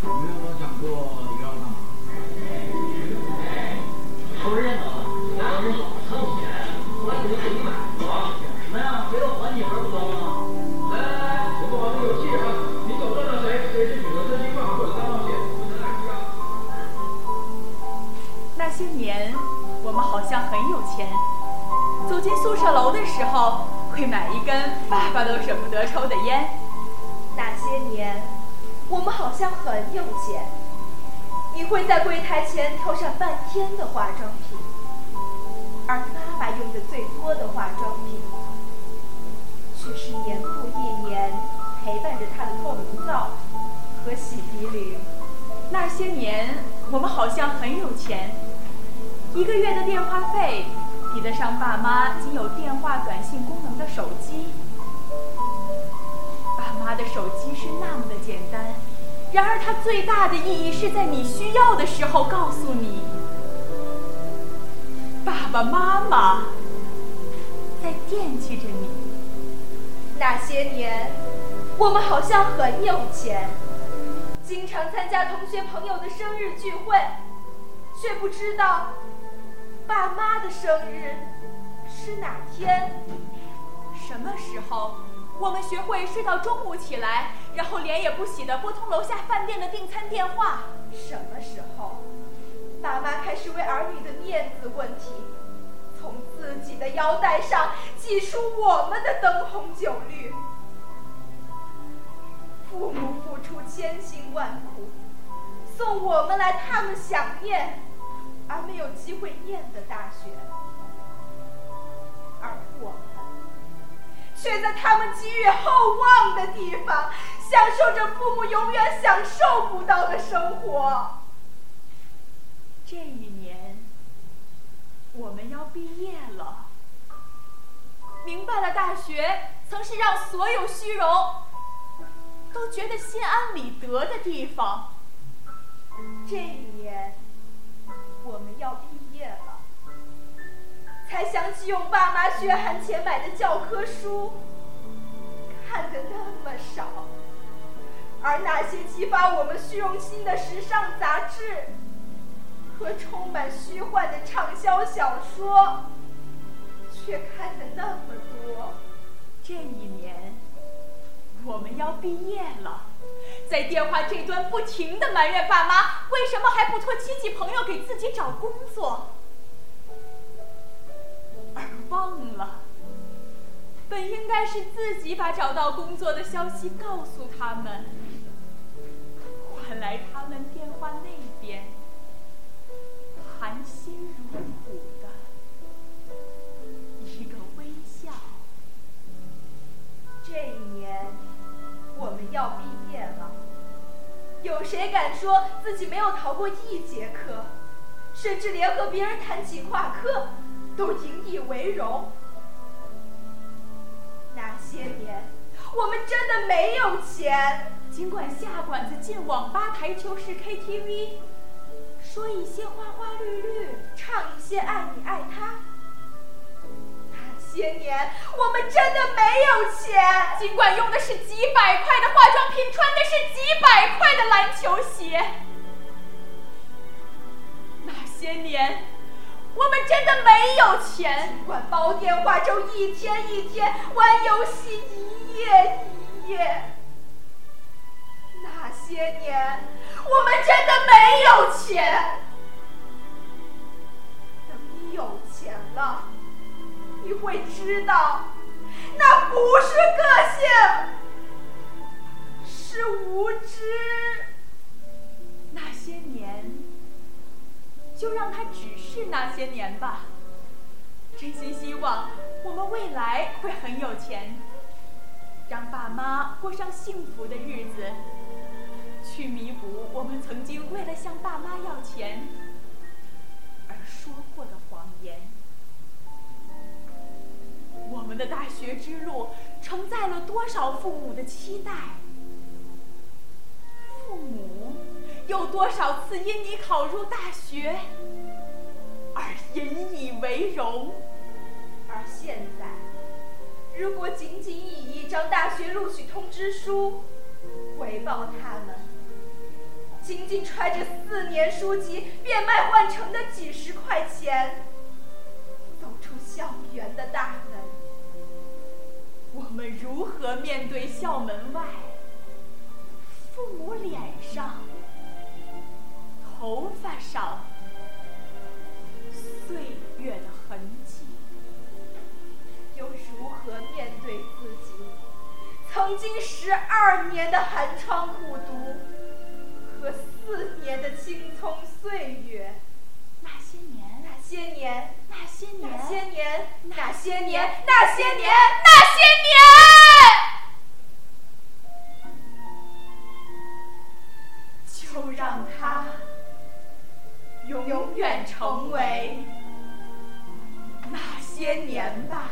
你们有没有想过你要干嘛？偷人呢？俺要是老成天，我就给你买吧。什么呀？为了还你儿不得吗？来来来，我们玩个游戏啊！你手上的谁谁是女的真心话或者三冒险，不能来一啊！那些年，我们好像很有钱。走进宿舍楼的时候，会买一根爸爸都舍不得抽的烟。那些年，我们好像很有钱。你会在柜台前挑选半天的化妆品，而妈妈用的最多的化妆品，却是年复一年陪伴着她的透明皂和洗涤灵。那些年，我们好像很有钱，一个月的电话费抵得上爸妈仅有电话短信功能的手机。简单，然而它最大的意义是在你需要的时候告诉你，爸爸妈妈在惦记着你。那些年，我们好像很有钱，经常参加同学朋友的生日聚会，却不知道爸妈的生日是哪天。什么时候，我们学会睡到中午起来，然后脸也不洗的拨通楼下饭店的订餐电话？什么时候，爸妈开始为儿女的面子问题，从自己的腰带上挤出我们的灯红酒绿？父母付出千辛万苦，送我们来他们想念而没有机会念的大学，他们寄予厚望的地方，享受着父母永远享受不到的生活。这一年，我们要毕业了。明白了，大学曾是让所有虚荣都觉得心安理得的地方。这一年，我们要毕业了。才想起用爸妈血汗钱买的教科书，而那些激发我们虚荣心的时尚杂志和充满虚幻的畅销小说，却看的那么多。这一年，我们要毕业了，在电话这端不停的埋怨爸妈为什么还不托亲戚朋友给自己找工作。而忘了，本应该是自己把找到工作的消息告诉他们，有谁敢说自己没有逃过一节课，甚至连和别人谈起挂科？都引以为荣。那些年，我们真的没有钱。尽管下馆子、进网吧、台球室、KTV，说一些花花绿绿，唱一些爱你爱他。那些年，我们真的没有钱。尽管用的是几百块的化妆品，穿的是几百爱的篮球鞋。那些年。我们真的没有钱，尽管煲电话粥一天一天，玩游戏一夜一夜。那些年，我们真的没有钱。等你有钱了，你会知道，那不是个性，是无知。那些年，就让它只是那些年吧。真心希望我们未来会很有钱，让爸妈过上幸福的日子，去弥补我们曾经为了向爸妈要钱而说过的谎言。我们的大学之路承载了多少父母的期待？父母有多少次因你考入大学而引以为荣？而现在，如果仅仅以一张大学录取通知书回报他们，仅仅揣着四年书籍变卖换成的几十块钱，走出校园的大门。我们如何面对校门外上岁月的痕迹？又如何面对自己曾经十二年的寒窗苦读和四年的青葱岁月？那些年，那些年，那些年，那些年，那些年，那些年，那些年，愿成为那些年吧。